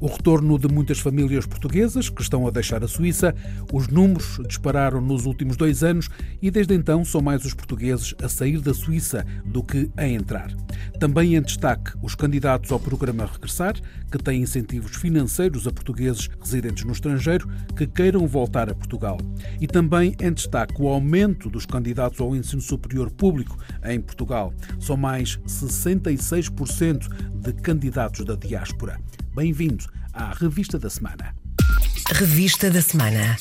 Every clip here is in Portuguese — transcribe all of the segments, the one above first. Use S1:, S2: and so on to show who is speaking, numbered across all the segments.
S1: o retorno de muitas famílias portuguesas que estão a deixar a Suíça. Os números dispararam nos últimos dois anos e desde então são mais os portugueses a sair da Suíça do que a entrar. Também em destaque os candidatos ao programa Regressar, que têm incentivos financeiros a portugueses residentes no estrangeiro que queiram voltar a Portugal. E também em destaque o aumento dos candidatos ao ensino superior público em Portugal. São mais 66% de candidatos da diáspora. Bem-vindo à Revista da Semana.
S2: Revista da Semana.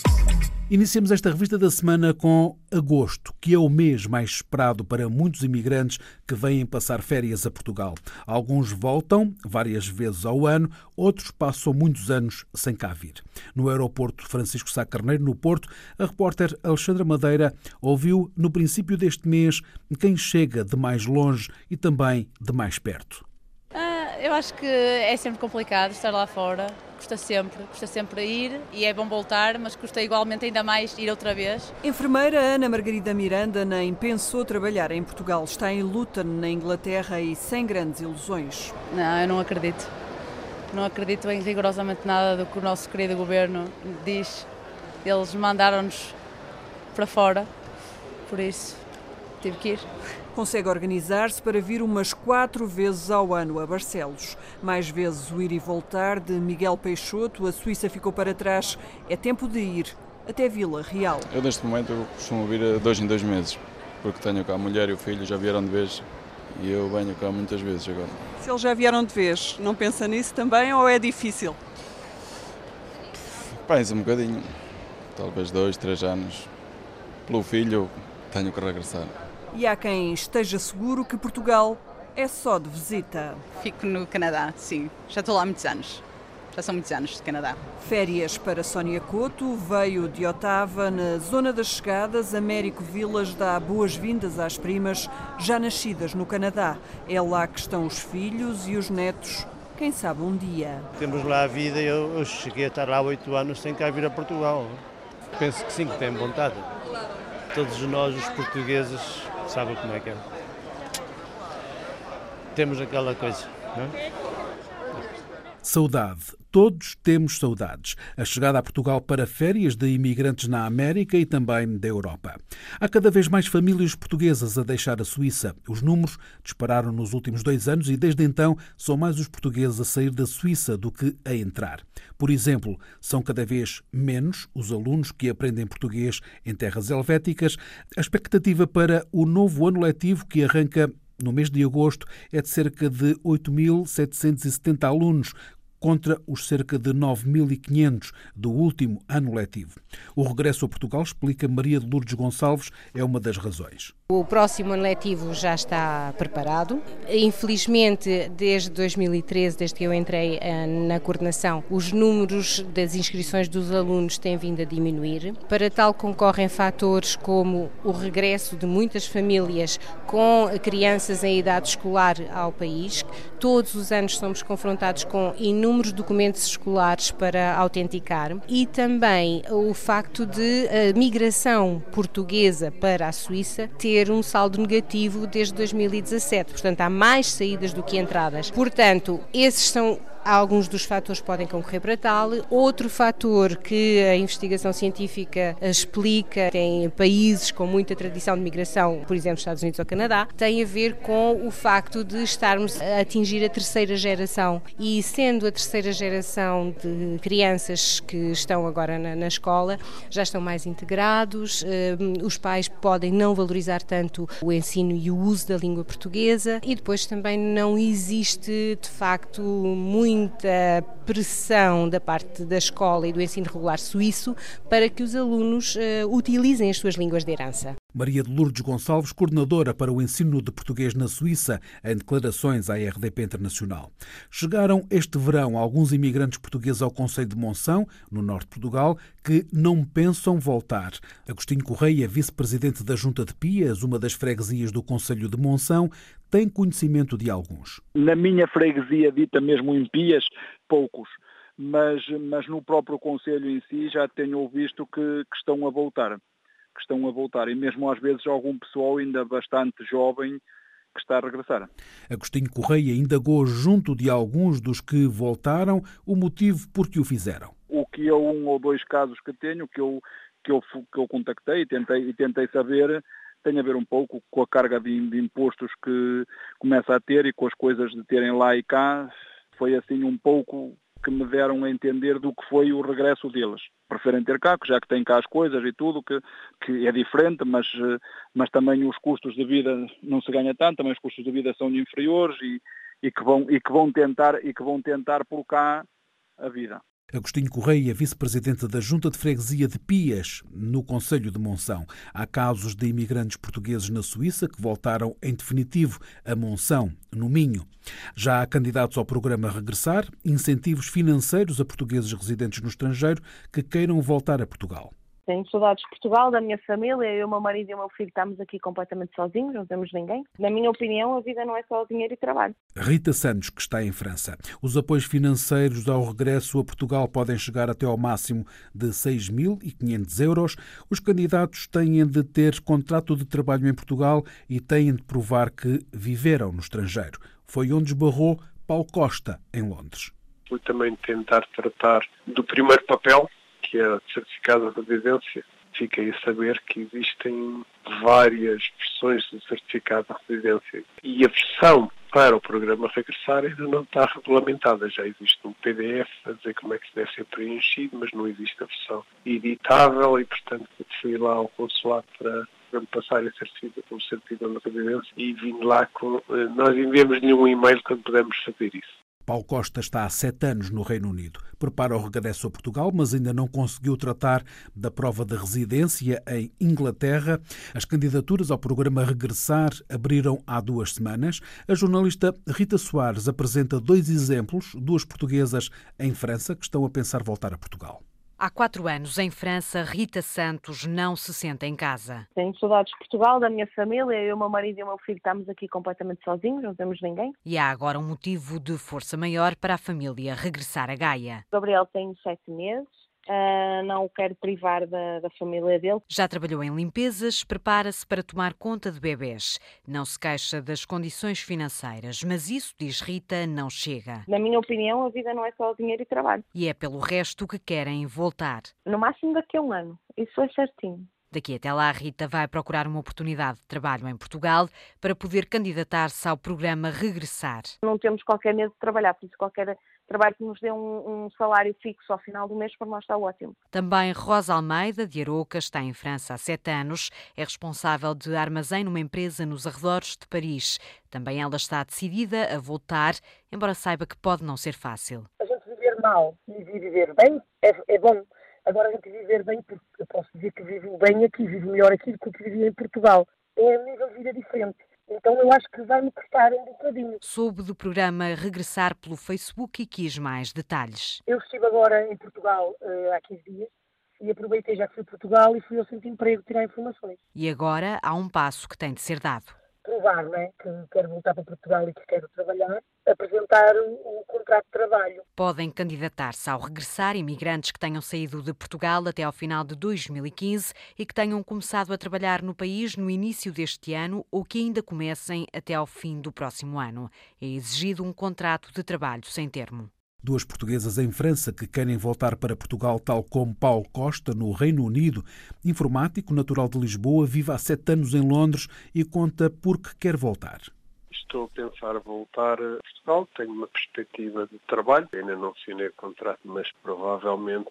S1: Iniciamos esta revista da semana com agosto, que é o mês mais esperado para muitos imigrantes que vêm passar férias a Portugal. Alguns voltam várias vezes ao ano, outros passam muitos anos sem cá vir. No aeroporto Francisco Sá Carneiro, no Porto, a repórter Alexandra Madeira ouviu no princípio deste mês quem chega de mais longe e também de mais perto
S3: eu acho que é sempre complicado estar lá fora, custa sempre, custa sempre ir e é bom voltar, mas custa igualmente ainda mais ir outra vez.
S4: Enfermeira Ana Margarida Miranda nem pensou trabalhar em Portugal, está em Luton, na Inglaterra e sem grandes ilusões.
S3: Não, eu não acredito. Não acredito em rigorosamente nada do que o nosso querido governo diz. Eles mandaram-nos para fora, por isso tive que ir
S4: consegue organizar-se para vir umas quatro vezes ao ano a Barcelos. Mais vezes o ir e voltar de Miguel Peixoto, a Suíça ficou para trás. É tempo de ir até Vila Real.
S5: Eu neste momento eu costumo vir dois em dois meses, porque tenho cá a mulher e o filho, já vieram de vez e eu venho cá muitas vezes agora.
S4: Se eles já vieram de vez, não pensa nisso também ou é difícil?
S5: Pensa um bocadinho, talvez dois, três anos. Pelo filho tenho que regressar
S4: e há quem esteja seguro que Portugal é só de visita.
S6: Fico no Canadá, sim. Já estou lá há muitos anos. Já são muitos anos de Canadá.
S4: Férias para Sónia Couto, veio de Otava, na zona das chegadas. Américo Vilas dá boas-vindas às primas já nascidas no Canadá. É lá que estão os filhos e os netos. Quem sabe um dia.
S7: Temos lá a vida, eu, eu cheguei a estar lá há oito anos sem cá vir a Portugal. Penso que sim, que tem vontade. Todos nós, os portugueses, sabe como é que é. Temos aquela coisa, não é?
S1: Saudade. Todos temos saudades. A chegada a Portugal para férias de imigrantes na América e também da Europa. Há cada vez mais famílias portuguesas a deixar a Suíça. Os números dispararam nos últimos dois anos e, desde então, são mais os portugueses a sair da Suíça do que a entrar. Por exemplo, são cada vez menos os alunos que aprendem português em terras helvéticas. A expectativa para o novo ano letivo que arranca no mês de agosto é de cerca de 8.770 alunos, contra os cerca de 9.500 do último ano letivo. O regresso a Portugal, explica Maria de Lourdes Gonçalves, é uma das razões.
S8: O próximo ano letivo já está preparado. Infelizmente, desde 2013, desde que eu entrei eh, na coordenação, os números das inscrições dos alunos têm vindo a diminuir. Para tal concorrem fatores como o regresso de muitas famílias com crianças em idade escolar ao país. Todos os anos somos confrontados com inúmeros documentos escolares para autenticar e também o facto de a migração portuguesa para a Suíça ter ter um saldo negativo desde 2017. Portanto, há mais saídas do que entradas. Portanto, esses são Alguns dos fatores podem concorrer para tal. Outro fator que a investigação científica explica em países com muita tradição de migração, por exemplo, Estados Unidos ou Canadá, tem a ver com o facto de estarmos a atingir a terceira geração. E sendo a terceira geração de crianças que estão agora na, na escola, já estão mais integrados, eh, os pais podem não valorizar tanto o ensino e o uso da língua portuguesa e depois também não existe de facto muito muita pressão da parte da escola e do ensino regular suíço para que os alunos uh, utilizem as suas línguas de herança.
S1: Maria de Lourdes Gonçalves, coordenadora para o ensino de português na Suíça, em declarações à RDP Internacional. Chegaram este verão alguns imigrantes portugueses ao Conselho de Monção, no norte de Portugal, que não pensam voltar. Agostinho Correia, vice-presidente da Junta de Pias, uma das freguesias do Conselho de Monção, tem conhecimento de alguns.
S9: Na minha freguesia, dita mesmo em Pias, poucos. Mas, mas no próprio Conselho em si já tenho visto que, que estão a voltar. Que estão a voltar. E mesmo às vezes algum pessoal ainda bastante jovem que está a regressar.
S1: Agostinho Correia indagou junto de alguns dos que voltaram o motivo por que o fizeram.
S9: O que eu, um ou dois casos que tenho, que eu, que eu, que eu contactei e tentei, e tentei saber, tem a ver um pouco com a carga de, de impostos que começa a ter e com as coisas de terem lá e cá. Foi assim um pouco que me deram a entender do que foi o regresso deles. Preferem ter cá, já que têm cá as coisas e tudo, que, que é diferente, mas, mas também os custos de vida não se ganha tanto, também os custos de vida são inferiores e, e, que, vão, e, que, vão tentar, e que vão tentar por cá a vida.
S1: Agostinho Correia, vice-presidente da Junta de Freguesia de Pias, no Conselho de Monção. Há casos de imigrantes portugueses na Suíça que voltaram em definitivo a Monção, no Minho. Já há candidatos ao programa Regressar, incentivos financeiros a portugueses residentes no estrangeiro que queiram voltar a Portugal.
S10: Tenho saudades de Portugal, da minha família. Eu, meu marido e o meu filho estamos aqui completamente sozinhos, não temos ninguém. Na minha opinião, a vida não é só dinheiro e trabalho.
S1: Rita Santos, que está em França. Os apoios financeiros ao regresso a Portugal podem chegar até ao máximo de 6.500 euros. Os candidatos têm de ter contrato de trabalho em Portugal e têm de provar que viveram no estrangeiro. Foi onde esbarrou Paulo Costa, em Londres.
S11: Fui também tentar tratar do primeiro papel que é certificado de residência, fiquei a saber que existem várias versões de certificado de residência. E a versão para o programa Regressar ainda não está regulamentada. Já existe um PDF a dizer como é que se deve ser preenchido, mas não existe a versão editável e, portanto, fui lá ao consulado para para passar o certidão de residência e vim lá com. Eh, nós enviamos-lhe um e-mail quando pudemos fazer isso.
S1: Paulo Costa está há sete anos no Reino Unido. Prepara o regresso a Portugal, mas ainda não conseguiu tratar da prova de residência em Inglaterra. As candidaturas ao programa Regressar abriram há duas semanas. A jornalista Rita Soares apresenta dois exemplos, duas portuguesas em França que estão a pensar voltar a Portugal.
S12: Há quatro anos, em França, Rita Santos não se sente em casa.
S10: Tenho saudades de Portugal, da minha família. Eu, meu marido e o meu filho estamos aqui completamente sozinhos, não temos ninguém.
S12: E há agora um motivo de força maior para a família regressar a Gaia.
S10: Gabriel tem sete meses Uh, não o quero privar da, da, família dele.
S12: Já trabalhou em limpezas, prepara-se para tomar conta de bebês. Não se queixa das condições financeiras, mas isso, diz Rita, não chega.
S10: Na minha opinião, a vida não é só dinheiro e trabalho.
S12: E é pelo resto que querem voltar.
S10: No máximo daqui a um ano. Isso é certinho.
S12: Daqui até lá, Rita vai procurar uma oportunidade de trabalho em Portugal para poder candidatar-se ao programa Regressar.
S10: Não temos qualquer medo de trabalhar, por isso qualquer trabalho que nos dê um, um, salário fixo ao final do mês, para nós está ótimo.
S12: Também Rosa Almeida, de Aroca, está em França há sete anos. É responsável de armazém numa empresa nos arredores de Paris. Também ela está decidida a voltar, embora saiba que pode não ser fácil.
S13: A gente viver mal e viver bem é, é bom. Agora a gente viver bem, porque eu posso dizer que vivo bem aqui, vivo melhor aqui do que o que vivia em Portugal. É um nível de vida diferente. Então eu acho que vai-me custar um bocadinho.
S12: Soube do programa Regressar pelo Facebook e quis mais detalhes.
S13: Eu estive agora em Portugal uh, há 15 dias e aproveitei já que fui a Portugal e fui ao centro de emprego tirar informações.
S12: E agora há um passo que tem de ser dado
S13: provar né, que quero voltar para Portugal e que quero trabalhar, apresentar o, contrato de trabalho.
S12: Podem candidatar-se ao regressar imigrantes que tenham saído de Portugal até ao final de 2015 e que tenham começado a trabalhar no país no início deste ano ou que ainda comecem até ao fim do próximo ano. É exigido um contrato de trabalho sem termo.
S1: Duas portuguesas em França que querem voltar para Portugal, tal como Paulo Costa, no Reino Unido. Informático, natural de Lisboa, vive há sete anos em Londres e conta por que quer voltar.
S11: Estou a pensar voltar a Portugal, tenho uma perspectiva de trabalho, ainda não assinei o contrato, mas provavelmente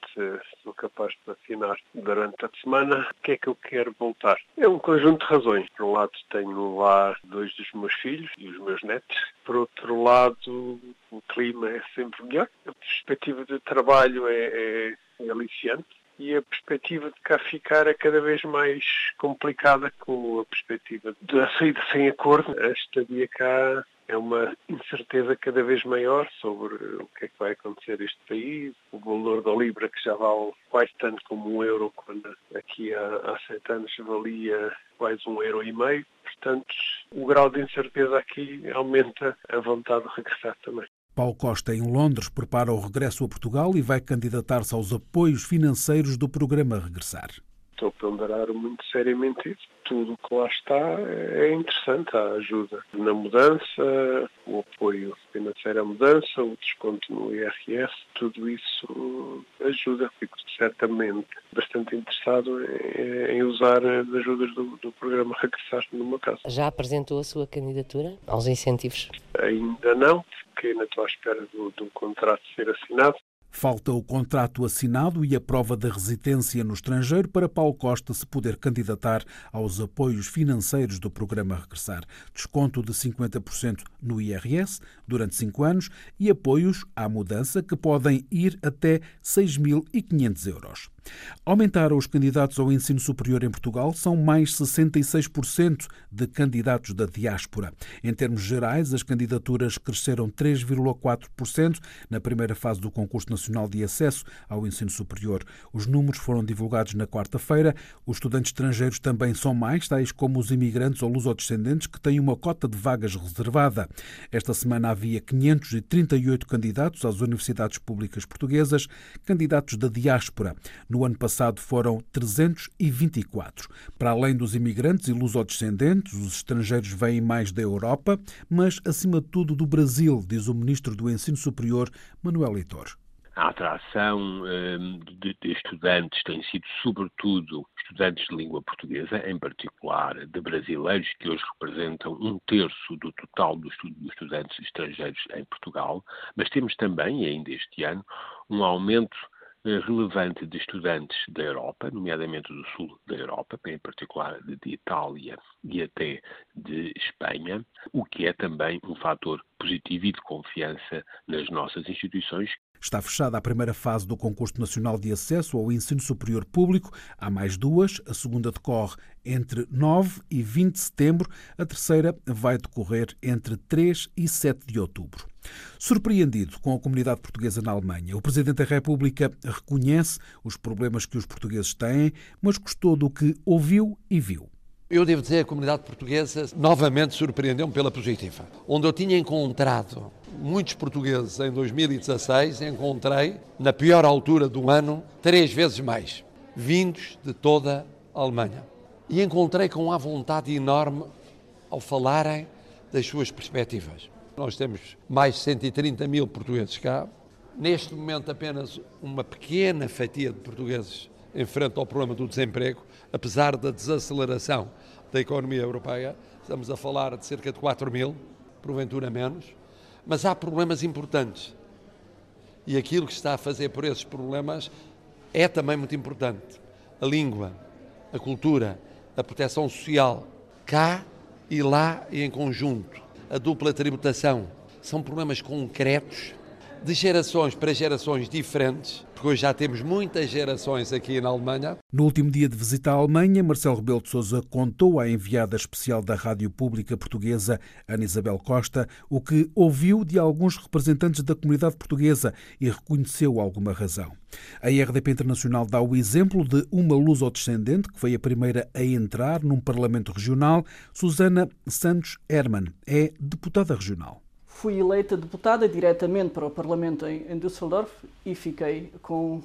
S11: sou capaz de assinar durante a semana. O que é que eu quero voltar? É um conjunto de razões. Por um lado tenho lá dois dos meus filhos e os meus netos. Por outro lado, o clima é sempre melhor. A perspectiva de trabalho é, é, é aliciante e a perspectiva de cá ficar é cada vez mais complicada com a perspectiva da saída sem acordo. A estadia cá é uma incerteza cada vez maior sobre o que é que vai acontecer neste país, o valor da Libra que já vale quase tanto como um euro, quando aqui há, há sete anos valia quase um euro e meio. Portanto, o grau de incerteza aqui aumenta a vontade de regressar também.
S1: Paulo Costa, em Londres, prepara o regresso a Portugal e vai candidatar-se aos apoios financeiros do programa Regressar.
S11: Estou a ponderar muito seriamente isso. Tudo o que lá está é interessante. A ajuda na mudança, o apoio financeiro à mudança, o desconto no IRS, tudo isso ajuda. Fico certamente bastante interessado em usar as ajudas do, do programa Regressar no meu caso.
S14: Já apresentou a sua candidatura aos incentivos?
S11: Ainda não, porque ainda estou à espera do, do contrato ser assinado.
S1: Falta o contrato assinado e a prova da residência no estrangeiro para Paulo Costa se poder candidatar aos apoios financeiros do programa Regressar. Desconto de 50% no IRS durante cinco anos e apoios à mudança que podem ir até 6.500 euros. Aumentaram os candidatos ao ensino superior em Portugal, são mais 66% de candidatos da diáspora. Em termos gerais, as candidaturas cresceram 3,4% na primeira fase do concurso nacional de acesso ao ensino superior. Os números foram divulgados na quarta-feira. Os estudantes estrangeiros também são mais, tais como os imigrantes ou lusodescendentes, que têm uma cota de vagas reservada. Esta semana havia 538 candidatos às universidades públicas portuguesas, candidatos da diáspora. No ano passado foram 324. Para além dos imigrantes e lusodescendentes, os estrangeiros vêm mais da Europa, mas acima de tudo do Brasil, diz o ministro do Ensino Superior, Manuel Leitor.
S15: A atração um, de, estudantes tem sido, sobretudo, estudantes de língua portuguesa, em particular de brasileiros, que hoje representam um terço do total dos estudantes estrangeiros em Portugal, mas temos também, ainda este ano, um aumento relevante de estudantes da Europa, nomeadamente do sul da Europa, em particular de Itália e até de Espanha, o que é também um fator positivo e de confiança nas nossas instituições
S1: Está fechada a primeira fase do Concurso Nacional de Acesso ao Ensino Superior Público. Há mais duas. A segunda decorre entre 9 e 20 de setembro. A terceira vai decorrer entre 3 e 7 de outubro. Surpreendido com a comunidade portuguesa na Alemanha, o Presidente da República reconhece os problemas que os portugueses têm, mas gostou do que ouviu e viu.
S16: Eu devo dizer a comunidade portuguesa novamente surpreendeu-me pela positiva. Onde eu tinha encontrado muitos portugueses em 2016, encontrei, na pior altura do ano, três vezes mais, vindos de toda a Alemanha. E encontrei com uma vontade enorme ao falarem das suas perspectivas. Nós temos mais de 130 mil portugueses cá. Neste momento, apenas uma pequena fatia de portugueses enfrenta o problema do desemprego, apesar da desaceleração da economia europeia. Estamos a falar de cerca de 4 mil, porventura menos. Mas há problemas importantes. E aquilo que está a fazer por esses problemas é também muito importante. A língua, a cultura, a proteção social, cá e lá e em conjunto. A dupla tributação são problemas concretos de gerações para gerações diferentes, porque hoje já temos muitas gerações aqui na Alemanha.
S1: No último dia de visita à Alemanha, Marcelo Rebelo de Sousa contou à enviada especial da Rádio Pública Portuguesa, Ana Isabel Costa, o que ouviu de alguns representantes da comunidade portuguesa e reconheceu alguma razão. A RDP Internacional dá o exemplo de uma luso-descendente que foi a primeira a entrar num parlamento regional. Susana Santos Herman é deputada regional
S17: fui eleita deputada diretamente para o Parlamento em, Düsseldorf e fiquei com,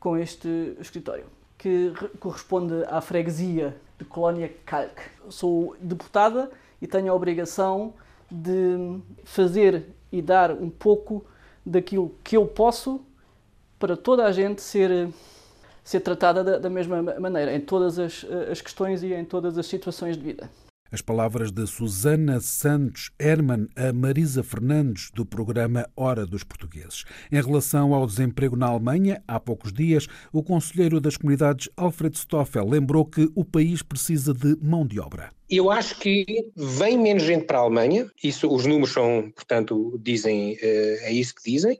S17: com este escritório, que corresponde à freguesia de Colónia Kalk. Sou deputada e tenho a obrigação de fazer e dar um pouco daquilo que eu posso para toda a gente ser, ser tratada da, da mesma maneira, em todas as, as questões e em todas as situações de vida.
S1: As palavras de Susana Santos Herman a Marisa Fernandes, do programa Hora dos Portugueses. Em relação ao desemprego na Alemanha, há poucos dias, o conselheiro das comunidades, Alfred Stoffel, lembrou que o país precisa de mão de obra.
S18: Eu acho que vem menos gente para a Alemanha, isso, os números são, portanto, dizem, eh, é isso que dizem.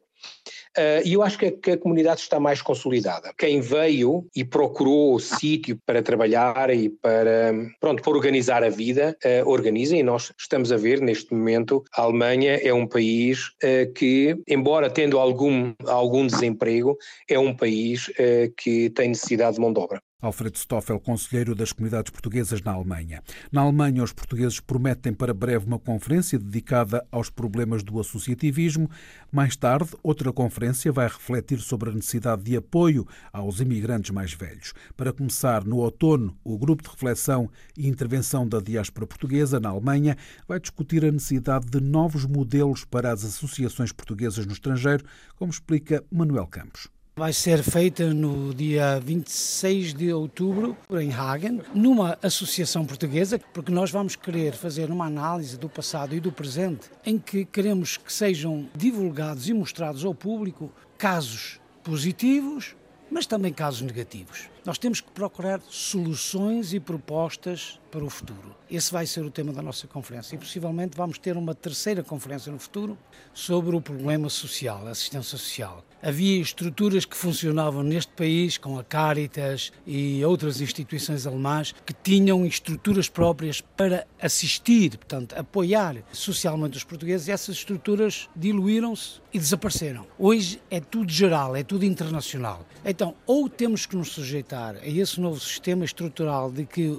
S18: Uh, e eu acho que a, que a, comunidade está mais consolidada. Quem veio e procurou o sítio para trabalhar e para, pronto, para organizar a vida, uh, organiza e nós estamos a ver neste momento a Alemanha é um país uh, que, embora tendo algum, algum desemprego, é um país que tem necessidade de mão de obra.
S1: Alfredo Stoffel, conselheiro das comunidades portuguesas na Alemanha. Na Alemanha, os portugueses prometem para breve uma conferência dedicada aos problemas do associativismo. Mais tarde, outra conferência vai refletir sobre a necessidade de apoio aos imigrantes mais velhos. Para começar, no outono, o grupo de reflexão e intervenção da diáspora portuguesa na Alemanha vai discutir a necessidade de novos modelos para as associações portuguesas no estrangeiro, como explica Manuel Campos.
S19: Vai ser feita no dia 26 de outubro em Hagen, numa associação portuguesa, porque nós vamos querer fazer uma análise do passado e do presente, em que queremos que sejam divulgados e mostrados ao público casos positivos, mas também casos negativos. Nós temos que procurar soluções e propostas para o futuro. Esse vai ser o tema da nossa conferência e possivelmente vamos ter uma terceira conferência no futuro sobre o problema social, a assistência social. Havia estruturas que funcionavam neste país, com a Caritas e outras instituições alemãs, que tinham estruturas próprias para assistir, portanto, apoiar socialmente os portugueses. E essas estruturas diluíram-se e desapareceram. Hoje é tudo geral, é tudo internacional. Então, ou temos que nos sujeitar a esse novo sistema estrutural de que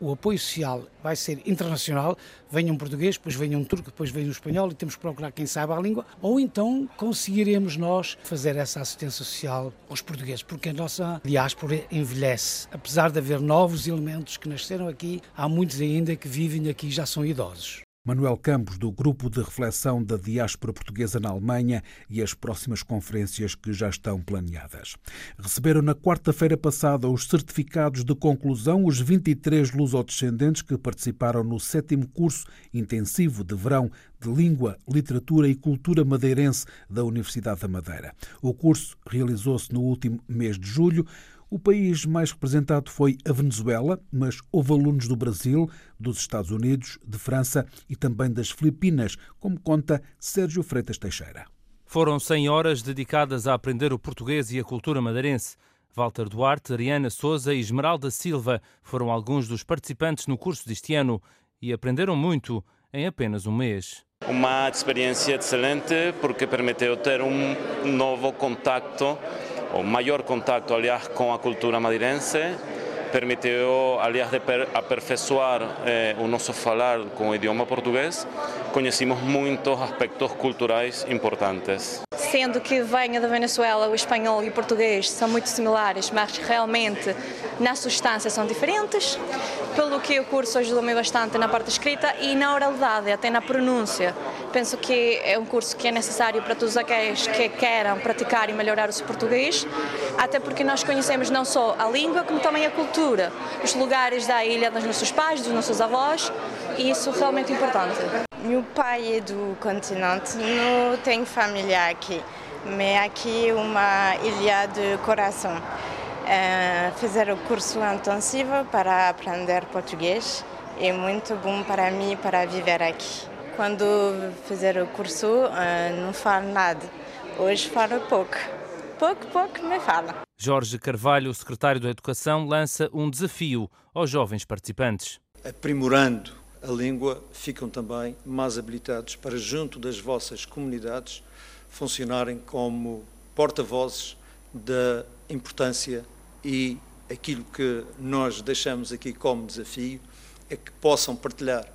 S19: o apoio social vai ser internacional, venha um português, depois venha um turco, depois venha um espanhol e temos que procurar quem saiba a língua, ou então conseguiremos nós fazer essa assistência social aos portugueses, porque a nossa diáspora envelhece. Apesar de haver novos elementos que nasceram aqui, há muitos ainda que vivem aqui e já são idosos.
S1: Manuel Campos, do Grupo de Reflexão da Diáspora Portuguesa na Alemanha e as próximas conferências que já estão planeadas. Receberam na quarta-feira passada os certificados de conclusão os 23 lusodescendentes que participaram no sétimo curso intensivo de verão de Língua, Literatura e Cultura Madeirense da Universidade da Madeira. O curso realizou-se no último mês de julho. O país mais representado foi a Venezuela, mas houve alunos do Brasil, dos Estados Unidos, de França e também das Filipinas, como conta Sérgio Freitas Teixeira.
S20: Foram 100 horas dedicadas a aprender o português e a cultura madeirense. Walter Duarte, Ariana Souza e Esmeralda Silva foram alguns dos participantes no curso deste ano e aprenderam muito em apenas um mês.
S21: Uma experiência excelente porque permitiu ter um novo contacto o maior contato, aliás, com a cultura madeirense, permitiu, aliás, de aperfeiçoar eh, o nosso falar com o idioma português. Conhecemos muitos aspectos culturais importantes.
S22: Sendo que venha da Venezuela, o espanhol e o português são muito similares, mas realmente na substância são diferentes, pelo que o curso ajudou-me bastante na parte escrita e na oralidade, até na pronúncia. Penso que é um curso que é necessário para todos aqueles que queiram praticar e melhorar o seu português, até porque nós conhecemos não só a língua, como também a cultura, os lugares da ilha dos nossos pais, dos nossos avós, e isso é realmente importante.
S23: Meu pai é do continente, não tenho família aqui, mas aqui é uma ilha de coração. Uh, fazer o curso intensivo para aprender português é muito bom para mim para viver aqui. Quando fizer o curso, uh, não falo nada. Hoje falo pouco. Pouco, pouco, me fala.
S20: Jorge Carvalho, secretário da Educação, lança um desafio aos jovens participantes.
S24: Aprimorando a língua, ficam também mais habilitados para, junto das vossas comunidades, funcionarem como porta-vozes da importância e aquilo que nós deixamos aqui como desafio é que possam partilhar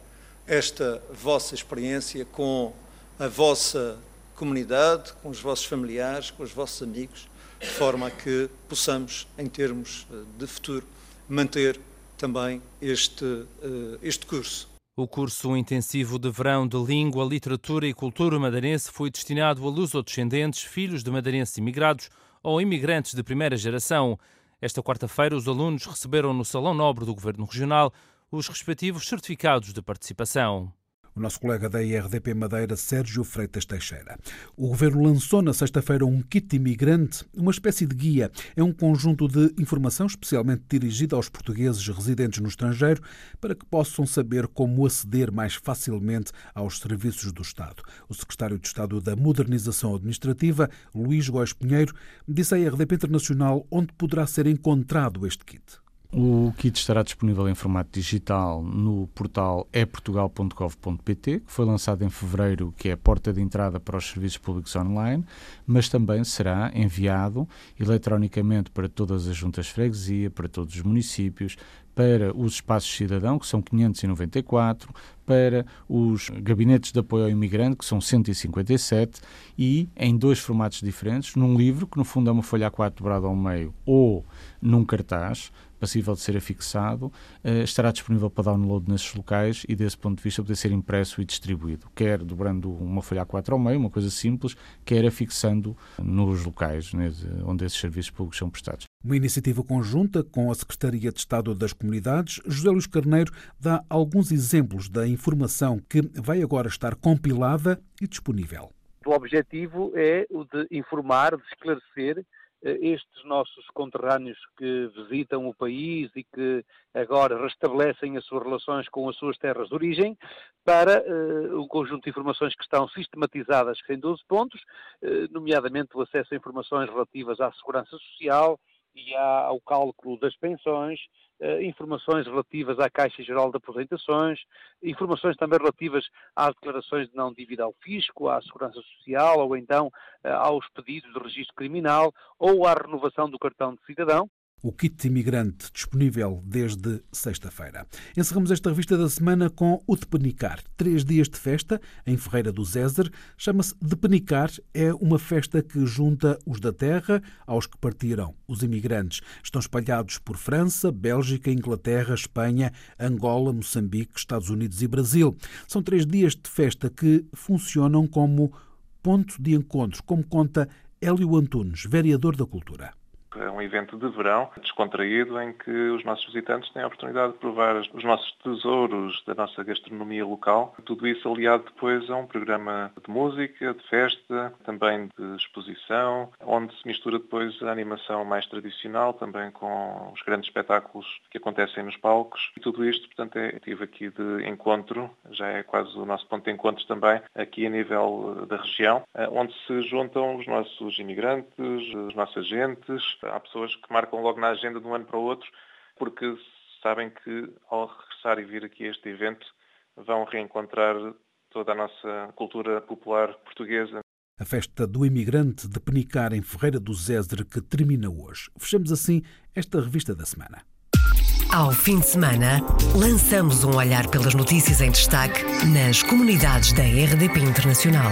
S24: esta vossa experiência com a vossa comunidade, com os vossos familiares, com os vossos amigos, de forma a que possamos, em termos eh, de futuro, manter também este, eh, este curso.
S20: O curso intensivo de verão de Língua, Literatura e Cultura madeirense foi destinado a luso-descendentes, filhos de madeirenses imigrados ou imigrantes de primeira geração. Esta quarta-feira, os alunos receberam no Salão Nobre do Governo Regional os respectivos certificados de participação
S1: o nosso colega da IRDP Madeira, Sérgio Freitas Teixeira. O governo lançou na sexta-feira um kit imigrante, uma espécie de guia. É um conjunto de informação especialmente dirigida aos portugueses residentes no estrangeiro para que possam saber como aceder mais facilmente aos serviços do Estado. O secretário de Estado da Modernização Administrativa, Luís Góes Pinheiro, disse à IRDP Internacional onde poderá ser encontrado este kit.
S25: O kit estará disponível em formato digital no portal eportugal.gov.pt, que foi lançado em fevereiro, que é a porta de entrada para os serviços públicos online, mas também será enviado eletronicamente para todas as juntas de freguesia, para todos os municípios, para os espaços cidadão, que são 594, para os gabinetes de apoio ao imigrante, que são 157, e em dois formatos diferentes, num livro, que no fundo é uma folha A4 dobrada ao meio, ou num cartaz, passível de ser afixado, uh, estará disponível para download nesses locais e, desse ponto de vista, poder ser impresso e distribuído, quer dobrando uma folha A4 ao meio, uma coisa simples, quer afixando nos locais né, onde esses serviços públicos são prestados.
S1: Uma iniciativa conjunta com a Secretaria de Estado das Comunidades, José Luís Carneiro dá alguns exemplos da informação que vai agora estar compilada e disponível.
S26: O objetivo é o de informar, de esclarecer eh, estes nossos conterrâneos que visitam o país e que agora restabelecem as suas relações com as suas terras de origem, para uh, um conjunto de informações que estão sistematizadas em 12 pontos, uh, nomeadamente o acesso a informações relativas à segurança social, e ao cálculo das pensões, eh, informações relativas à Caixa Geral de Aposentações, informações também relativas às declarações de não dívida ao fisco, à segurança social ou então eh, aos pedidos de registro criminal ou à renovação do cartão de cidadão
S1: o kit imigrante disponível desde sexta-feira. Encerramos esta revista da semana com o Depenicar. Três dias de festa em Ferreira do Zézer. Chama-se Depenicar. É uma festa que junta os da terra aos que partiram, os imigrantes. Estão espalhados por França, Bélgica, Inglaterra, Espanha, Angola, Moçambique, Estados Unidos e Brasil. São três dias de festa que funcionam como ponto de encontro, como conta Hélio Antunes, vereador da Cultura.
S27: É um evento de verão descontraído em que os nossos visitantes têm a oportunidade de provar os nossos tesouros da nossa gastronomia local. Tudo isso aliado depois a um programa de música, de festa, também de exposição, onde se mistura depois a animação mais tradicional também com os grandes espetáculos que acontecem nos palcos. E tudo isto, portanto, é motivo aqui de encontro, já é quase o nosso ponto de encontro também aqui a nível da região, eh, onde se juntam os nossos imigrantes, os nossos Há pessoas que marcam logo na agenda de um ano para o outro porque sabem que ao regressar e vir aqui a este evento vão reencontrar toda a nossa cultura popular portuguesa.
S1: A festa do imigrante de Penicar em Ferreira do Zézer que termina hoje. Fechamos assim esta revista da semana.
S28: Ao fim de semana, lançamos um olhar pelas notícias em destaque nas comunidades da RDP Internacional.